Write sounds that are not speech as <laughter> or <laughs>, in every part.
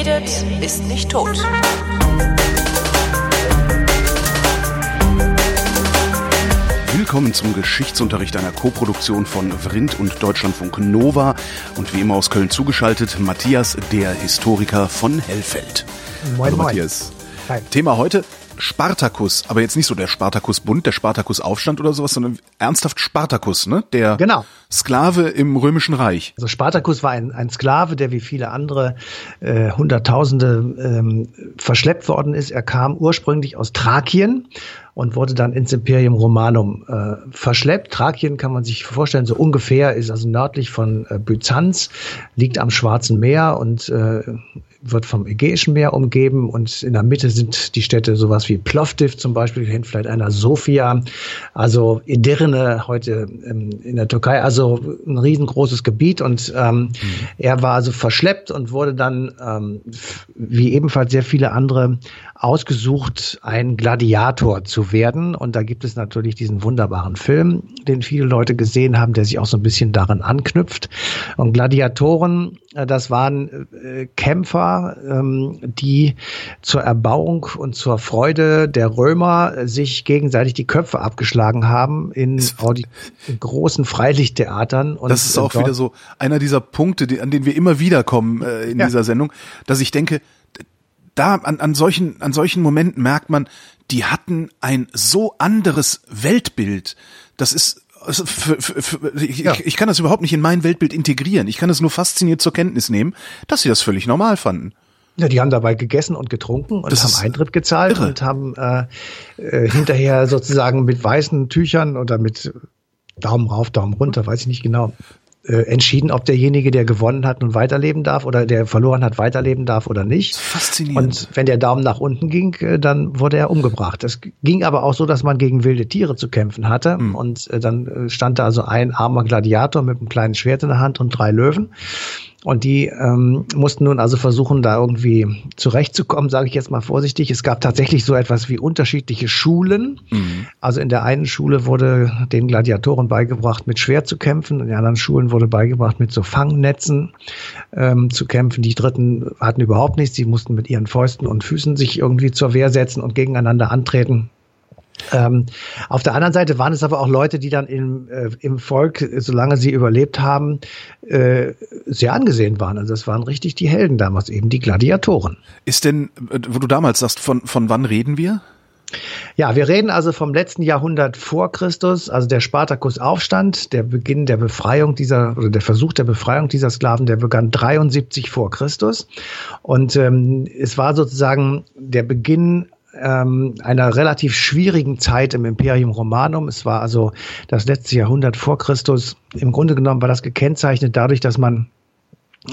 redet, ist nicht tot. Willkommen zum Geschichtsunterricht einer Koproduktion von Vrindt und Deutschlandfunk Nova und wie immer aus Köln zugeschaltet Matthias, der Historiker von Hellfeld. Moin, Hallo moin. Matthias. Hi. Thema heute Spartakus, aber jetzt nicht so der Spartakus-Bund, der Spartakus-Aufstand oder sowas, sondern ernsthaft Spartakus, ne? Der Genau. Sklave im Römischen Reich. Also Spartacus war ein, ein Sklave, der wie viele andere äh, Hunderttausende ähm, verschleppt worden ist. Er kam ursprünglich aus Thrakien und wurde dann ins Imperium Romanum äh, verschleppt. Thrakien kann man sich vorstellen, so ungefähr ist also nördlich von äh, Byzanz, liegt am Schwarzen Meer und äh, wird vom Ägäischen Meer umgeben und in der Mitte sind die Städte sowas wie Plovdiv zum Beispiel, kennt vielleicht einer Sofia, also Edirne heute ähm, in der Türkei, also ein riesengroßes Gebiet und ähm, er war also verschleppt und wurde dann, ähm, wie ebenfalls sehr viele andere, ausgesucht, ein Gladiator zu werden. Und da gibt es natürlich diesen wunderbaren Film, den viele Leute gesehen haben, der sich auch so ein bisschen daran anknüpft. Und Gladiatoren, das waren äh, Kämpfer, ähm, die zur Erbauung und zur Freude der Römer äh, sich gegenseitig die Köpfe abgeschlagen haben in, in großen Freilichttheatern. Und Das ist auch dort- wieder so einer dieser Punkte, die, an denen wir immer wieder kommen äh, in Ja. dieser Sendung, dass ich denke, da an, an solchen an solchen Momenten merkt man, die hatten ein so anderes Weltbild. Das ist also für, für, für, ich, Ja. ich, kann das überhaupt nicht in mein Weltbild integrieren. Ich kann es nur fasziniert zur Kenntnis nehmen, dass sie das völlig normal fanden. Ja, die haben dabei gegessen und getrunken und Das haben Eintritt gezahlt irre. und haben äh, äh, hinterher sozusagen mit weißen Tüchern oder mit Daumen rauf, Daumen runter, weiß ich nicht genau, äh, entschieden, ob derjenige, der gewonnen hat, nun weiterleben darf oder der verloren hat, weiterleben darf oder nicht. Faszinierend. Und wenn der Daumen nach unten ging, äh, dann wurde er umgebracht. Das ging aber auch so, dass man gegen wilde Tiere zu kämpfen hatte. Und äh, dann stand da also ein armer Gladiator mit einem kleinen Schwert in der Hand und drei Löwen. Und die ähm, mussten nun also versuchen, da irgendwie zurechtzukommen, sage ich jetzt mal vorsichtig. Es gab tatsächlich so etwas wie unterschiedliche Schulen. Also in der einen Schule wurde den Gladiatoren beigebracht, mit Schwert zu kämpfen. In den anderen Schulen wurde beigebracht, mit so Fangnetzen ähm, zu kämpfen. Die dritten hatten überhaupt nichts. Sie mussten mit ihren Fäusten und Füßen sich irgendwie zur Wehr setzen und gegeneinander antreten. Ähm, auf der anderen Seite waren es aber auch Leute, die dann im, äh, im Volk, solange sie überlebt haben, äh, sehr angesehen waren. Also das waren richtig die Helden damals, eben die Gladiatoren. Ist denn, wo du damals sagst, von von wann reden wir? Ja, wir reden also vom letzten Jahrhundert vor Christus, also der Spartakus-Aufstand, der Beginn der Befreiung dieser oder der Versuch der Befreiung dieser Sklaven, der begann 73 vor Christus. Und ähm, es war sozusagen der Beginn ähm, einer relativ schwierigen Zeit im Imperium Romanum. Es war also das letzte Jahrhundert vor Christus. Im Grunde genommen war das gekennzeichnet dadurch, dass man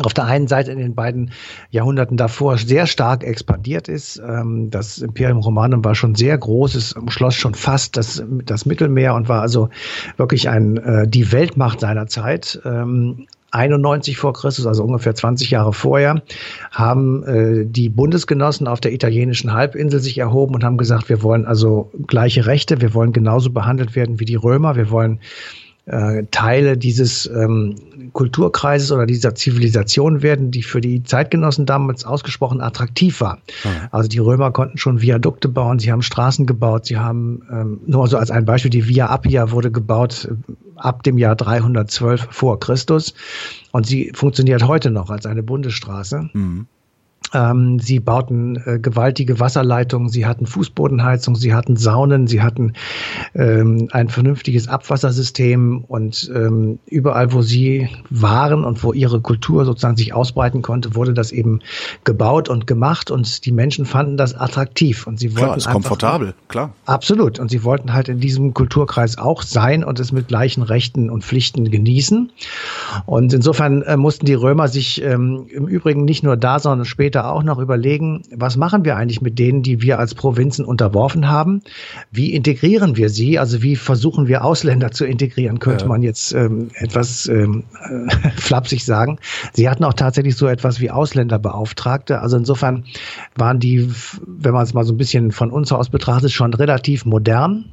auf der einen Seite in den beiden Jahrhunderten davor sehr stark expandiert ist. Ähm, Das Imperium Romanum war schon sehr groß, es umschloss schon fast das, das Mittelmeer und war also wirklich ein, äh, die Weltmacht seiner Zeit. Ähm, 91 vor Christus, also ungefähr 20 Jahre vorher, haben äh, die Bundesgenossen auf der italienischen Halbinsel sich erhoben und haben gesagt, wir wollen also gleiche Rechte, wir wollen genauso behandelt werden wie die Römer, wir wollen äh, Teile dieses ähm, Kulturkreises oder dieser Zivilisation werden, die für die Zeitgenossen damals ausgesprochen attraktiv war. Also die Römer konnten schon Viadukte bauen, sie haben Straßen gebaut, sie haben, ähm, nur so als ein Beispiel, die Via Appia wurde gebaut ab dem Jahr 312 vor Christus und sie funktioniert heute noch als eine Bundesstraße. Ähm, sie bauten äh, gewaltige Wasserleitungen, sie hatten Fußbodenheizung, sie hatten Saunen, sie hatten ähm, ein vernünftiges Abwassersystem und ähm, überall, wo sie waren und wo ihre Kultur sozusagen sich ausbreiten konnte, wurde das eben gebaut und gemacht und die Menschen fanden das attraktiv und sie wollten Klar, ist einfach- komfortabel, klar. Absolut. Und sie wollten halt in diesem Kulturkreis auch sein und es mit gleichen Rechten und Pflichten genießen. Und insofern äh, mussten die Römer sich ähm, im Übrigen nicht nur da, sondern später auch noch überlegen, was machen wir eigentlich mit denen, die wir als Provinzen unterworfen haben? Wie integrieren wir sie? Also wie versuchen wir Ausländer zu integrieren, könnte Ja. man jetzt ähm, etwas ähm, äh, <laughs> flapsig sagen. Sie hatten auch tatsächlich so etwas wie Ausländerbeauftragte. Also insofern waren die, wenn man es mal so ein bisschen von uns aus betrachtet, schon relativ modern.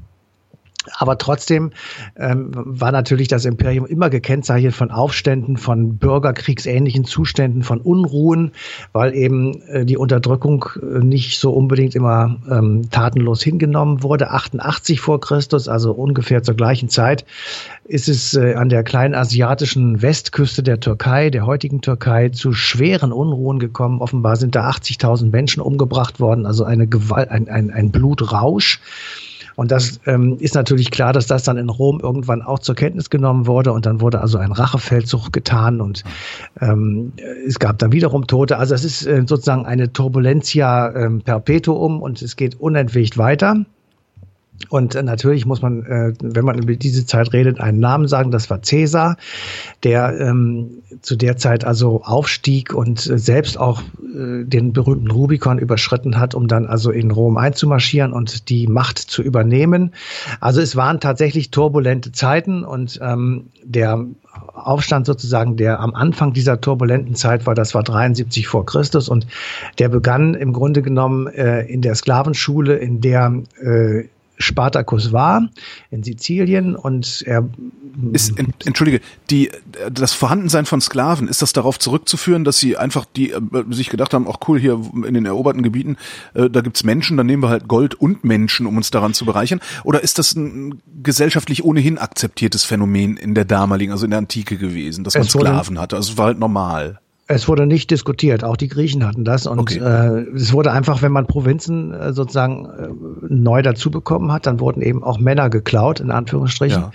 Aber trotzdem ähm, war natürlich das Imperium immer gekennzeichnet von Aufständen, von bürgerkriegsähnlichen Zuständen, von Unruhen, weil eben äh, die Unterdrückung äh, nicht so unbedingt immer ähm, tatenlos hingenommen wurde. 88 vor Christus, also ungefähr zur gleichen Zeit, ist es äh, an der kleinen asiatischen Westküste der Türkei, der heutigen Türkei, zu schweren Unruhen gekommen. Offenbar sind da 80.000 Menschen umgebracht worden, also eine Gewalt, ein, ein, ein Blutrausch. Und das ähm, ist natürlich klar, dass das dann in Rom irgendwann auch zur Kenntnis genommen wurde und dann wurde also ein Rachefeldzug getan und ähm, es gab dann wiederum Tote. Also es ist äh, sozusagen eine Turbulentia ähm, perpetuum und es geht unentwegt weiter. Und natürlich muss man, äh, wenn man über diese Zeit redet, einen Namen sagen. Das war Caesar, der ähm, zu der Zeit also aufstieg und äh, selbst auch äh, den berühmten Rubikon überschritten hat, um dann also in Rom einzumarschieren und die Macht zu übernehmen. Also es waren tatsächlich turbulente Zeiten und ähm, der Aufstand sozusagen, der am Anfang dieser turbulenten Zeit war, das war 73 vor Christus und der begann im Grunde genommen äh, in der Sklavenschule, in der äh, Spartacus war in Sizilien und er ist entschuldige die das Vorhandensein von Sklaven ist das darauf zurückzuführen, dass sie einfach die äh, sich gedacht haben, auch cool hier in den eroberten Gebieten äh, da gibt's Menschen, dann nehmen wir halt Gold und Menschen, um uns daran zu bereichern oder ist das ein gesellschaftlich ohnehin akzeptiertes Phänomen in der damaligen, also in der Antike gewesen, dass man Sklaven hatte, also es war halt normal. Es wurde nicht diskutiert, auch die Griechen hatten das und okay. äh, es wurde einfach, wenn man Provinzen äh, sozusagen äh, neu dazu bekommen hat, dann wurden eben auch Männer geklaut, in Anführungsstrichen. Ja.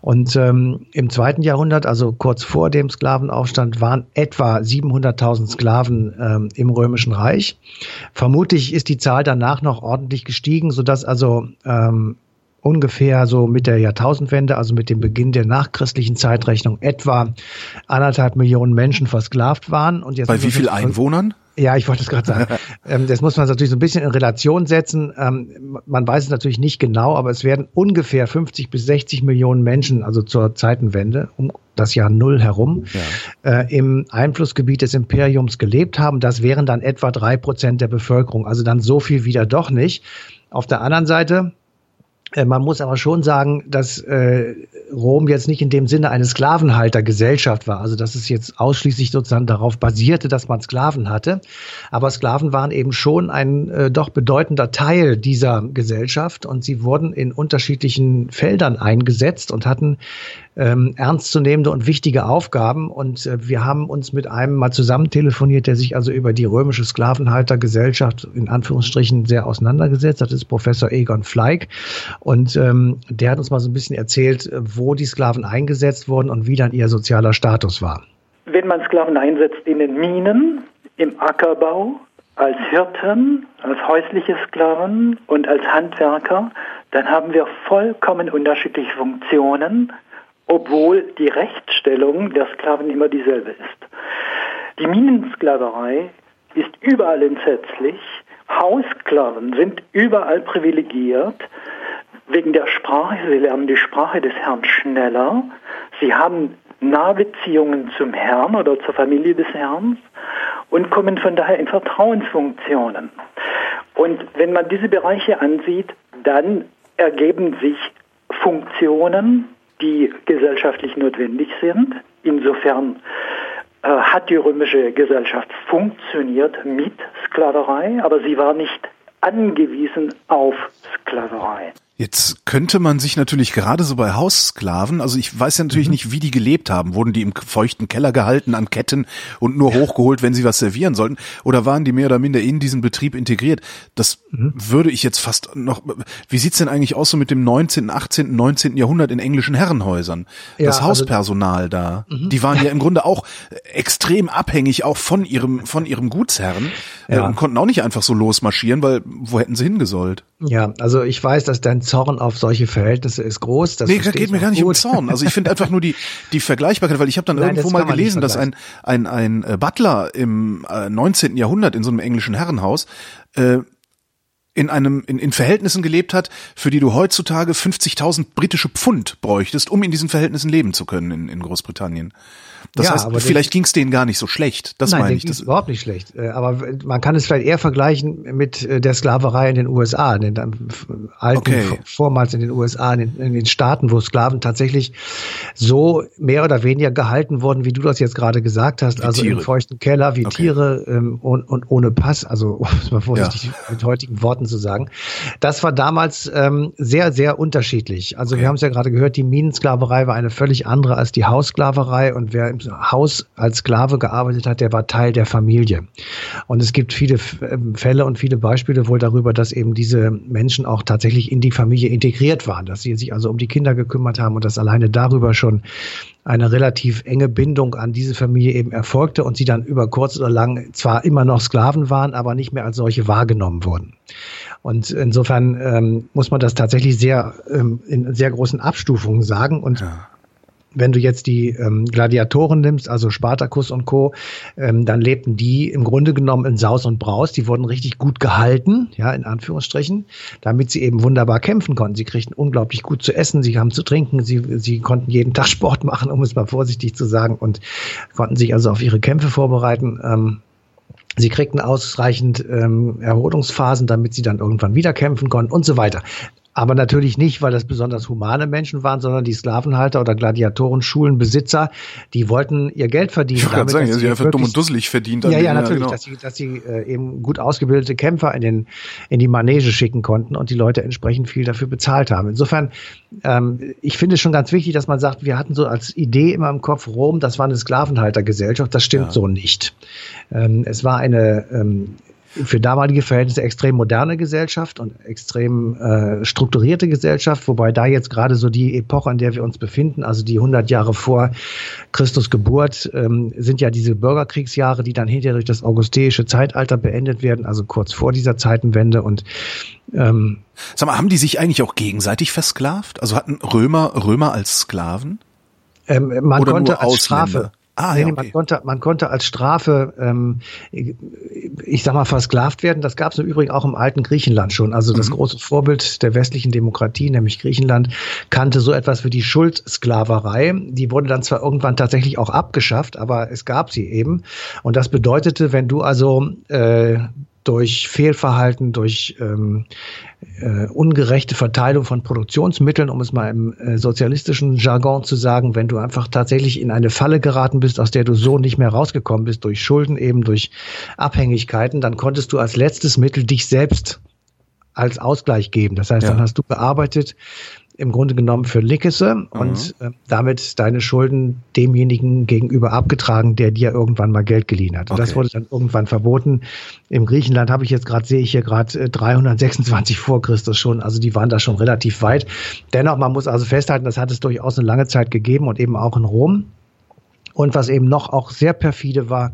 Und ähm, im zweiten Jahrhundert, also kurz vor dem Sklavenaufstand, waren etwa 700.000 Sklaven ähm, im Römischen Reich. Vermutlich ist die Zahl danach noch ordentlich gestiegen, sodass also ähm, ungefähr so mit der Jahrtausendwende, also mit dem Beginn der nachchristlichen Zeitrechnung, etwa anderthalb Millionen Menschen versklavt waren. Und jetzt Bei wie viel Einwohnern? Ja, ich wollte es gerade sagen. <laughs> Ähm, das muss man natürlich so ein bisschen in Relation setzen. Ähm, man weiß es natürlich nicht genau, aber es werden ungefähr 50 bis 60 Millionen Menschen, also zur Zeitenwende, um das Jahr Null herum, ja. Äh, im Einflussgebiet des Imperiums gelebt haben. Das wären dann etwa drei Prozent der Bevölkerung. Also dann so viel wieder doch nicht. Auf der anderen Seite, man muss aber schon sagen, dass äh, Rom jetzt nicht in dem Sinne eine Sklavenhaltergesellschaft war, also dass es jetzt ausschließlich sozusagen darauf basierte, dass man Sklaven hatte. Aber Sklaven waren eben schon ein äh, doch bedeutender Teil dieser Gesellschaft und sie wurden in unterschiedlichen Feldern eingesetzt und hatten ähm, ernstzunehmende und wichtige Aufgaben. Und äh, wir haben uns mit einem mal zusammen telefoniert, der sich also über die römische Sklavenhaltergesellschaft in Anführungsstrichen sehr auseinandergesetzt hat. Das ist Professor Egon Fleig. Und ähm, der hat uns mal so ein bisschen erzählt, wo die Sklaven eingesetzt wurden und wie dann ihr sozialer Status war. Wenn man Sklaven einsetzt in den Minen, im Ackerbau, als Hirten, als häusliche Sklaven und als Handwerker, dann haben wir vollkommen unterschiedliche Funktionen, obwohl die Rechtsstellung der Sklaven immer dieselbe ist. Die Minensklaverei ist überall entsetzlich, Haussklaven sind überall privilegiert, wegen der Sprache, sie lernen die Sprache des Herrn schneller, sie haben Nahbeziehungen zum Herrn oder zur Familie des Herrn und kommen von daher in Vertrauensfunktionen. Und wenn man diese Bereiche ansieht, dann ergeben sich Funktionen, die gesellschaftlich notwendig sind. Insofern äh, hat die römische Gesellschaft funktioniert mit Sklaverei, aber sie war nicht angewiesen auf Sklaverei. Jetzt könnte man sich natürlich gerade so bei Haussklaven, also ich weiß ja natürlich mhm. nicht, wie die gelebt haben. Wurden die im feuchten Keller gehalten an Ketten und nur hochgeholt, wenn sie was servieren sollten? Oder waren die mehr oder minder in diesen Betrieb integriert? Das mhm. würde ich jetzt fast noch, wie sieht's denn eigentlich aus so mit dem 19., 18., 19. Jahrhundert in englischen Herrenhäusern? Ja, das also Hauspersonal also, da, mhm. die waren ja im Grunde auch extrem abhängig auch von ihrem, von ihrem Gutsherren äh, ja. und konnten auch nicht einfach so losmarschieren, weil wo hätten sie hingesollt? Ja, also ich weiß, dass dein Zorn auf solche Verhältnisse ist groß. Das nee, geht mir gar nicht gut. um Zorn. Also ich finde einfach nur die, die Vergleichbarkeit, weil ich habe dann <laughs> Nein, irgendwo mal gelesen, dass ein, ein, ein äh, Butler im äh, 19. Jahrhundert in so einem englischen Herrenhaus äh, in einem in, in Verhältnissen gelebt hat, für die du heutzutage 50.000 britische Pfund bräuchtest, um in diesen Verhältnissen leben zu können in, in Großbritannien. Das ja, heißt, vielleicht ging es denen gar nicht so schlecht. Das nein, meine ich. Das überhaupt nicht schlecht. Äh, aber man kann es vielleicht eher vergleichen mit äh, der Sklaverei in den USA, in den alten, okay. vormals in den USA, in den, in den, Staaten, wo Sklaven tatsächlich so mehr oder weniger gehalten wurden, wie du das jetzt gerade gesagt hast, wie also Tiere. im feuchten Keller, wie okay. Tiere ähm, und, und, ohne Pass, also <laughs> um es mal vorsichtig ja. mit heutigen Worten zu sagen. Das war damals ähm, sehr, sehr unterschiedlich. Also okay. wir haben es ja gerade gehört, die Minensklaverei war eine völlig andere als die Haussklaverei und wer im Haus als Sklave gearbeitet hat, der war Teil der Familie. Und es gibt viele ähm, Fälle und viele Beispiele wohl darüber, dass eben diese Menschen auch tatsächlich in die Familie integriert waren, dass sie sich also um die Kinder gekümmert haben und dass alleine darüber schon eine relativ enge Bindung an diese Familie eben erfolgte und sie dann über kurz oder lang zwar immer noch Sklaven waren, aber nicht mehr als solche wahrgenommen wurden. Und insofern ähm, muss man das tatsächlich sehr ähm, in sehr großen Abstufungen sagen und ja wenn du jetzt die ähm, Gladiatoren nimmst, also Spartacus und Co., ähm, dann lebten die im Grunde genommen in Saus und Braus. Die wurden richtig gut gehalten, ja, in Anführungsstrichen, damit sie eben wunderbar kämpfen konnten. Sie kriegten unglaublich gut zu essen, sie haben zu trinken, sie, sie konnten jeden Tag <laughs> Sport machen, um es mal vorsichtig zu sagen, und konnten sich also auf ihre Kämpfe vorbereiten. Ähm, Sie kriegten ausreichend ähm, Erholungsphasen, damit sie dann irgendwann wieder kämpfen konnten und so weiter. Aber natürlich nicht, weil das besonders humane Menschen waren, sondern die Sklavenhalter oder Gladiatoren, Schulenbesitzer, die wollten ihr Geld verdienen. Ich damit, sagen, dass sie einfach dumm und dusselig verdient Ja, ja, natürlich, ja, genau. dass sie, dass sie äh, eben gut ausgebildete Kämpfer in, den, in die Manege schicken konnten und die Leute entsprechend viel dafür bezahlt haben. Insofern, ähm, ich finde es schon ganz wichtig, dass man sagt, wir hatten so als Idee immer im Kopf, Rom, das war eine Sklavenhaltergesellschaft. Das stimmt ja. so nicht. Ähm, es war eine ähm, für damalige Verhältnisse extrem moderne Gesellschaft und extrem äh, strukturierte Gesellschaft, wobei da jetzt gerade so die Epoche, in der wir uns befinden, also die 100 Jahre vor Christus Geburt, ähm, sind ja diese Bürgerkriegsjahre, die dann hinterher durch das augusteische Zeitalter beendet werden, also kurz vor dieser Zeitenwende und ähm, Sag mal, haben die sich eigentlich auch gegenseitig versklavt? Also hatten Römer Römer als Sklaven? Ähm, man Oder konnte als Strafe Ah, ja, okay. man, konnte, man konnte als Strafe, ähm, ich sag mal, versklavt werden. Das gab es im Übrigen auch im alten Griechenland schon. Also das mhm. große Vorbild der westlichen Demokratie, nämlich Griechenland, kannte so etwas wie die Schuldsklaverei. Die wurde dann zwar irgendwann tatsächlich auch abgeschafft, aber es gab sie eben. Und das bedeutete, wenn du also äh, durch Fehlverhalten, durch ähm, äh, ungerechte Verteilung von Produktionsmitteln, um es mal im äh, sozialistischen Jargon zu sagen, wenn du einfach tatsächlich in eine Falle geraten bist, aus der du so nicht mehr rausgekommen bist, durch Schulden eben, durch Abhängigkeiten, dann konntest du als letztes Mittel dich selbst als Ausgleich geben. Das heißt, ja. dann hast du gearbeitet im Grunde genommen für Lickese mhm. und äh, damit deine Schulden demjenigen gegenüber abgetragen, der dir irgendwann mal Geld geliehen hat. Okay. Das wurde dann irgendwann verboten. Im Griechenland habe ich jetzt gerade, sehe ich hier gerade äh, 326 vor Christus schon, also die waren da schon relativ weit. Dennoch, man muss also festhalten, das hat es durchaus eine lange Zeit gegeben und eben auch in Rom. Und was eben noch auch sehr perfide war,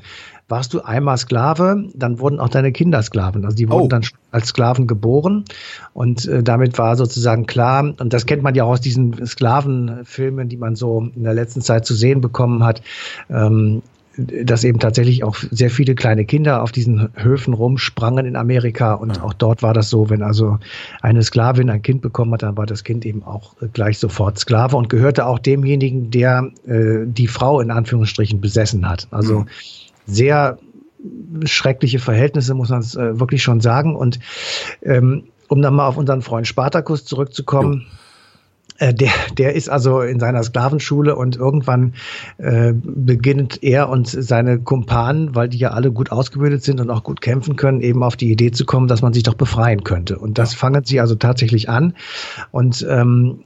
warst du einmal Sklave, dann wurden auch deine Kinder Sklaven. Also die wurden oh. dann als Sklaven geboren und äh, damit war sozusagen klar, und das kennt man ja auch aus diesen Sklavenfilmen, die man so in der letzten Zeit zu sehen bekommen hat, ähm, dass eben tatsächlich auch sehr viele kleine Kinder auf diesen Höfen rumsprangen in Amerika und auch dort war das so, wenn also eine Sklavin ein Kind bekommen hat, dann war das Kind eben auch gleich sofort Sklave und gehörte auch demjenigen, der äh, die Frau in Anführungsstrichen besessen hat. Also mhm sehr schreckliche Verhältnisse, muss man es äh, wirklich schon sagen. Und ähm, um dann mal auf unseren Freund Spartacus zurückzukommen. Äh, der, der ist also in seiner Sklavenschule und irgendwann äh, beginnt er und seine Kumpanen, weil die ja alle gut ausgebildet sind und auch gut kämpfen können, eben auf die Idee zu kommen, dass man sich doch befreien könnte. Und das fangen sie also tatsächlich an. Und ähm,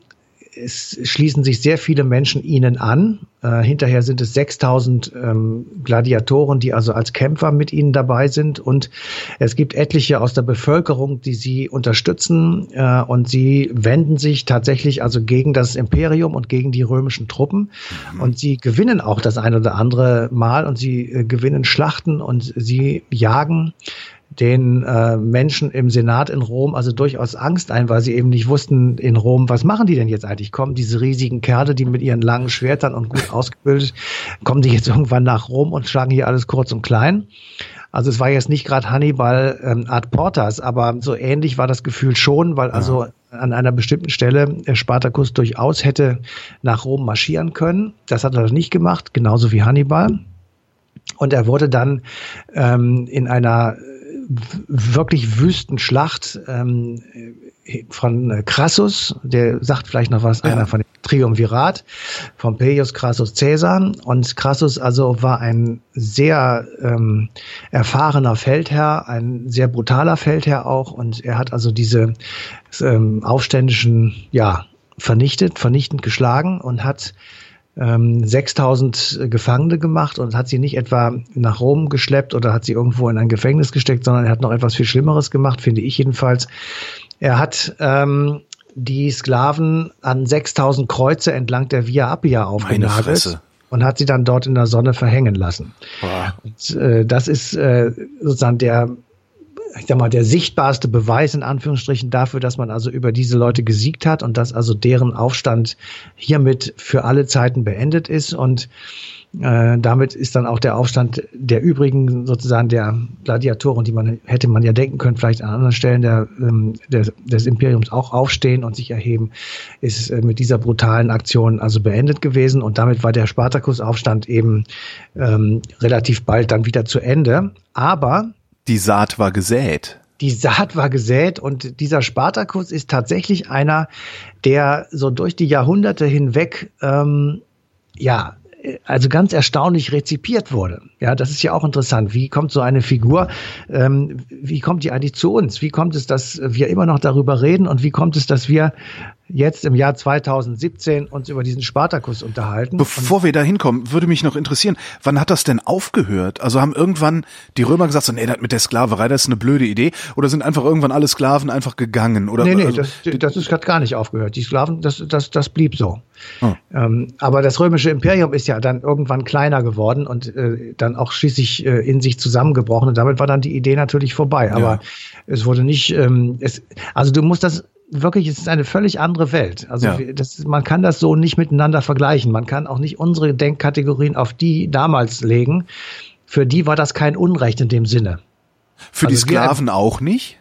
es schließen sich sehr viele Menschen ihnen an. Äh, hinterher sind es 6000 ähm, Gladiatoren, die also als Kämpfer mit ihnen dabei sind. Und es gibt etliche aus der Bevölkerung, die sie unterstützen. Äh, und sie wenden sich tatsächlich also gegen das Imperium und gegen die römischen Truppen. Mhm. Und sie gewinnen auch das ein oder andere Mal und sie äh, gewinnen Schlachten und sie jagen den äh, Menschen im Senat in Rom also durchaus Angst ein, weil sie eben nicht wussten in Rom, was machen die denn jetzt eigentlich? Kommen diese riesigen Kerle, die mit ihren langen Schwertern und gut <laughs> ausgebildet, kommen die jetzt irgendwann nach Rom und schlagen hier alles kurz und klein? Also es war jetzt nicht gerade Hannibal ähm, Art Portas, aber so ähnlich war das Gefühl schon, weil also an einer bestimmten Stelle Spartacus durchaus hätte nach Rom marschieren können. Das hat er nicht gemacht, genauso wie Hannibal. Und er wurde dann ähm, in einer wirklich wüsten Schlacht ähm, von Crassus, der sagt vielleicht noch was, ja. einer von dem Triumvirat, Pompeius, Crassus, Caesar. Und Crassus also war ein sehr ähm, erfahrener Feldherr, ein sehr brutaler Feldherr auch. Und er hat also diese ähm, Aufständischen, ja, vernichtet, vernichtend geschlagen und hat 6000 ähm, Gefangene gemacht und hat sie nicht etwa nach Rom geschleppt oder hat sie irgendwo in ein Gefängnis gesteckt, sondern er hat noch etwas viel Schlimmeres gemacht, finde ich jedenfalls. Er hat ähm, die Sklaven an 6000 Kreuze entlang der Via Appia aufgenagelt und hat sie dann dort in der Sonne verhängen lassen. Und, äh, das ist äh, sozusagen der ich sag mal, der sichtbarste Beweis in Anführungsstrichen dafür, dass man also über diese Leute gesiegt hat und dass also deren Aufstand hiermit für alle Zeiten beendet ist und äh, damit ist dann auch der Aufstand der übrigen sozusagen der Gladiatoren, die man hätte man ja denken können, vielleicht an anderen Stellen der, ähm, des, des Imperiums auch aufstehen und sich erheben, ist äh, mit dieser brutalen Aktion also beendet gewesen und damit war der Spartakusaufstand eben ähm, relativ bald dann wieder zu Ende. Aber die Saat war gesät. Die Saat war gesät und dieser Spartakus ist tatsächlich einer, der so durch die Jahrhunderte hinweg ähm, ja also ganz erstaunlich rezipiert wurde. Ja, das ist ja auch interessant. Wie kommt so eine Figur, ähm, wie kommt die eigentlich zu uns? Wie kommt es, dass wir immer noch darüber reden und wie kommt es, dass wir jetzt im Jahr 2017 uns über diesen Spartakus unterhalten? Bevor wir da hinkommen, würde mich noch interessieren, wann hat das denn aufgehört? Also haben irgendwann die Römer gesagt, so, nee, das mit der Sklaverei, das ist eine blöde Idee? Oder sind einfach irgendwann alle Sklaven einfach gegangen? Oder, nee, nee, also, das, das ist, hat gar nicht aufgehört. Die Sklaven, das, das, das blieb so. Oh. Ähm, aber das römische Imperium ist ja dann irgendwann kleiner geworden und äh, dann auch schließlich äh, in sich zusammengebrochen. Und damit war dann die Idee natürlich vorbei. Aber ja. es wurde nicht, ähm, es, also du musst das wirklich, es ist eine völlig andere Welt. Also ja. das, man kann das so nicht miteinander vergleichen. Man kann auch nicht unsere Denkkategorien auf die damals legen. Für die war das kein Unrecht in dem Sinne. Für also die Sklaven auch nicht?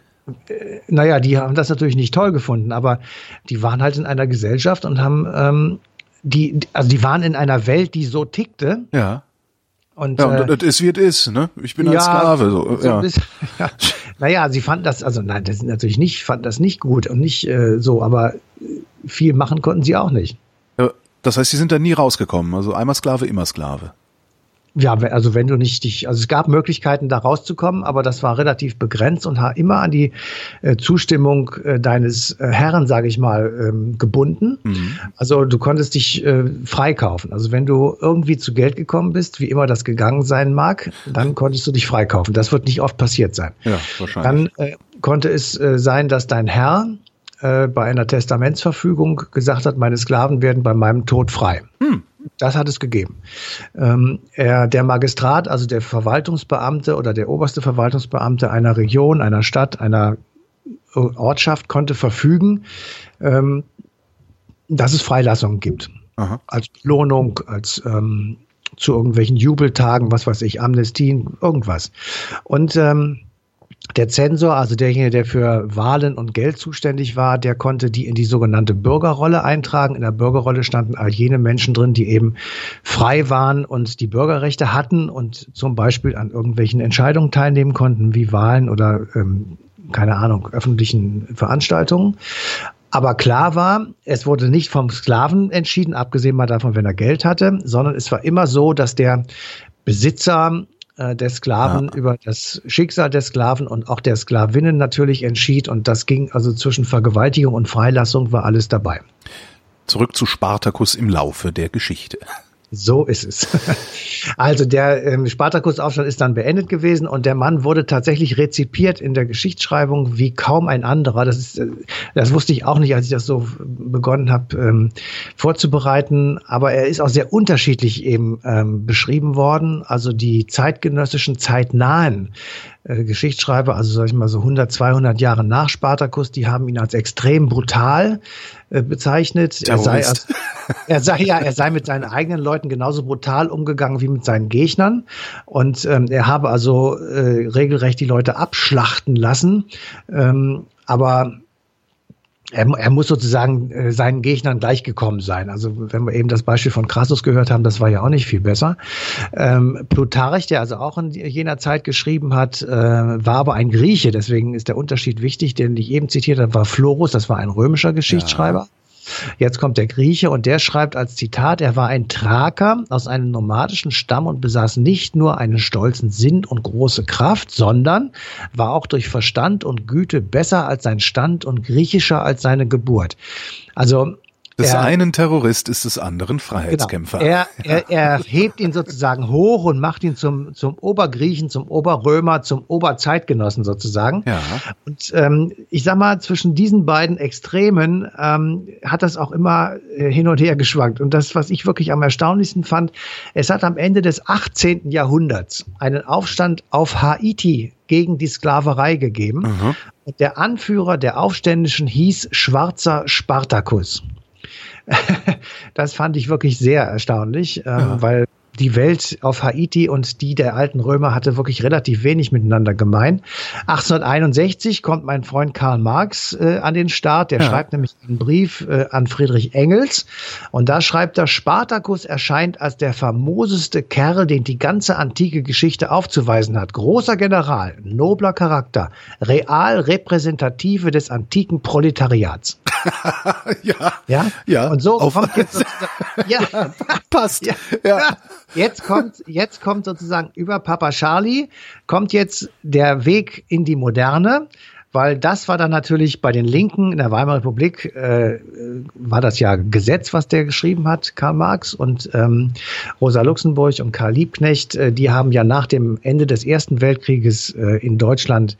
Äh, naja, die haben das natürlich nicht toll gefunden, aber die waren halt in einer Gesellschaft und haben ähm, die, also die waren in einer Welt, die so tickte. Ja. Und, ja, und äh, das ist wie es ist, ne? Ich bin ja, ein Sklave. So, so ja. Bisschen, <laughs> ja. Naja, sie fanden das, also nein, das sind natürlich nicht, fanden das nicht gut und nicht äh, so, aber viel machen konnten sie auch nicht. Das heißt, sie sind da nie rausgekommen. Also einmal Sklave, immer Sklave. Ja, also wenn du nicht dich, also es gab Möglichkeiten, da rauszukommen, aber das war relativ begrenzt und immer an die äh, Zustimmung äh, deines äh, Herren, sage ich mal, ähm, gebunden. Mhm. Also du konntest dich äh, freikaufen. Also wenn du irgendwie zu Geld gekommen bist, wie immer das gegangen sein mag, dann konntest du dich freikaufen. Das wird nicht oft passiert sein. Ja, wahrscheinlich. Dann äh, konnte es äh, sein, dass dein Herr äh, bei einer Testamentsverfügung gesagt hat, meine Sklaven werden bei meinem Tod frei. Hm. Das hat es gegeben. Ähm, er, der Magistrat, also der Verwaltungsbeamte oder der oberste Verwaltungsbeamte einer Region, einer Stadt, einer Ortschaft konnte verfügen, ähm, dass es Freilassungen gibt. Aha. Als Belohnung, als ähm, zu irgendwelchen Jubeltagen, was weiß ich, Amnestien, irgendwas. Und ähm, der Zensor, also derjenige, der für Wahlen und Geld zuständig war, der konnte die in die sogenannte Bürgerrolle eintragen. In der Bürgerrolle standen all jene Menschen drin, die eben frei waren und die Bürgerrechte hatten und zum Beispiel an irgendwelchen Entscheidungen teilnehmen konnten, wie Wahlen oder ähm, keine Ahnung, öffentlichen Veranstaltungen. Aber klar war, es wurde nicht vom Sklaven entschieden, abgesehen mal davon, wenn er Geld hatte, sondern es war immer so, dass der Besitzer äh, der Sklaven ja. über das Schicksal der Sklaven und auch der Sklavinnen natürlich entschied. Und das ging also zwischen Vergewaltigung und Freilassung war alles dabei. Zurück zu Spartacus im Laufe der Geschichte. So ist es. <laughs> Also der ähm, Spartakusaufstand ist dann beendet gewesen und der Mann wurde tatsächlich rezipiert in der Geschichtsschreibung wie kaum ein anderer. Das ist, äh, das wusste ich auch nicht, als ich das so begonnen habe ähm, vorzubereiten. Aber er ist auch sehr unterschiedlich eben ähm, beschrieben worden. Also die zeitgenössischen, zeitnahen äh, Geschichtsschreiber, also sag ich mal so 100, 200 Jahre nach Spartacus, die haben ihn als extrem brutal äh, bezeichnet. Er sei, er sei ja, er sei mit seinen eigenen Leuten genauso brutal umgegangen wie mit seinen Gegnern und ähm, er habe also äh, regelrecht die Leute abschlachten lassen. Ähm, aber er, er muss sozusagen äh, seinen Gegnern gleichgekommen sein. Also wenn wir eben das Beispiel von Crassus gehört haben, das war ja auch nicht viel besser. Ähm, Plutarch, der also auch in jener Zeit geschrieben hat, äh, war aber ein Grieche. Deswegen ist der Unterschied wichtig, den ich eben zitiert habe, war Florus, das war ein römischer Geschichtsschreiber. Ja. Jetzt kommt der Grieche und der schreibt als Zitat, er war ein Thraker aus einem nomadischen Stamm und besaß nicht nur einen stolzen Sinn und große Kraft, sondern war auch durch Verstand und Güte besser als sein Stand und griechischer als seine Geburt. Also des er, einen Terrorist ist des anderen Freiheitskämpfer. Genau. Er, er, er hebt ihn sozusagen hoch und macht ihn zum, zum Obergriechen, zum Oberrömer, zum Oberzeitgenossen sozusagen. Ja. Und ähm, ich sag mal, zwischen diesen beiden Extremen ähm, hat das auch immer äh, hin und her geschwankt. Und das, was ich wirklich am erstaunlichsten fand, es hat am Ende des 18. Jahrhunderts einen Aufstand auf Haiti gegen die Sklaverei gegeben. Mhm. Und der Anführer der Aufständischen hieß Schwarzer Spartacus. <laughs> das fand ich wirklich sehr erstaunlich, ähm, ja. weil die Welt auf Haiti und die der alten Römer hatte wirklich relativ wenig miteinander gemein. 1861 kommt mein Freund Karl Marx äh, an den Start. Der ja. schreibt nämlich einen Brief äh, an Friedrich Engels und da schreibt er, Spartacus erscheint als der famoseste Kerl, den die ganze antike Geschichte aufzuweisen hat. Großer General, nobler Charakter, real Repräsentative des antiken Proletariats. <laughs> ja, ja, ja. Und so kommt jetzt ja, <laughs> ja, passt. Ja. ja. Jetzt kommt, jetzt kommt sozusagen über Papa Charlie kommt jetzt der Weg in die Moderne weil das war dann natürlich bei den Linken in der Weimarer Republik, äh, war das ja Gesetz, was der geschrieben hat, Karl Marx und ähm, Rosa Luxemburg und Karl Liebknecht, äh, die haben ja nach dem Ende des Ersten Weltkrieges äh, in Deutschland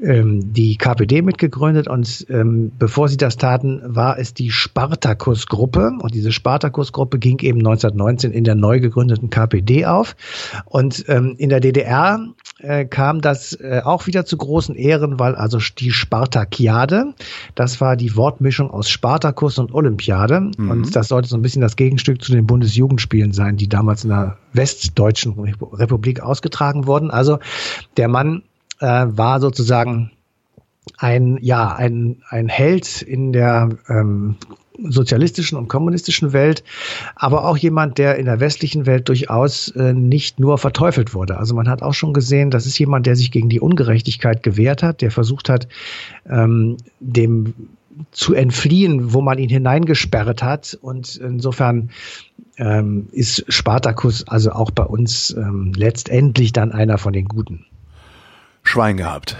ähm, die KPD mitgegründet und ähm, bevor sie das taten, war es die Spartakus-Gruppe und diese Spartakus-Gruppe ging eben 1919 in der neu gegründeten KPD auf und ähm, in der DDR äh, kam das äh, auch wieder zu großen Ehren, weil also die Spartakiade, das war die Wortmischung aus Spartakus und Olympiade mhm. und das sollte so ein bisschen das Gegenstück zu den Bundesjugendspielen sein, die damals in der westdeutschen Republik ausgetragen wurden. Also der Mann äh, war sozusagen ein ja ein ein Held in der ähm, sozialistischen und kommunistischen Welt, aber auch jemand, der in der westlichen Welt durchaus äh, nicht nur verteufelt wurde. Also man hat auch schon gesehen, das ist jemand, der sich gegen die Ungerechtigkeit gewehrt hat, der versucht hat, ähm, dem zu entfliehen, wo man ihn hineingesperrt hat. Und insofern ähm, ist Spartacus also auch bei uns ähm, letztendlich dann einer von den Guten. Schwein gehabt.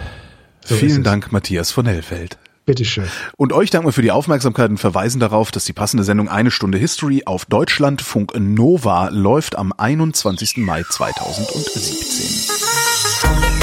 So Vielen Dank, Matthias von Hellfeld. Bitteschön. Und euch danken wir für die Aufmerksamkeit und verweisen darauf, dass die passende Sendung Eine Stunde History auf Deutschlandfunk Nova läuft am 21. Mai 2017.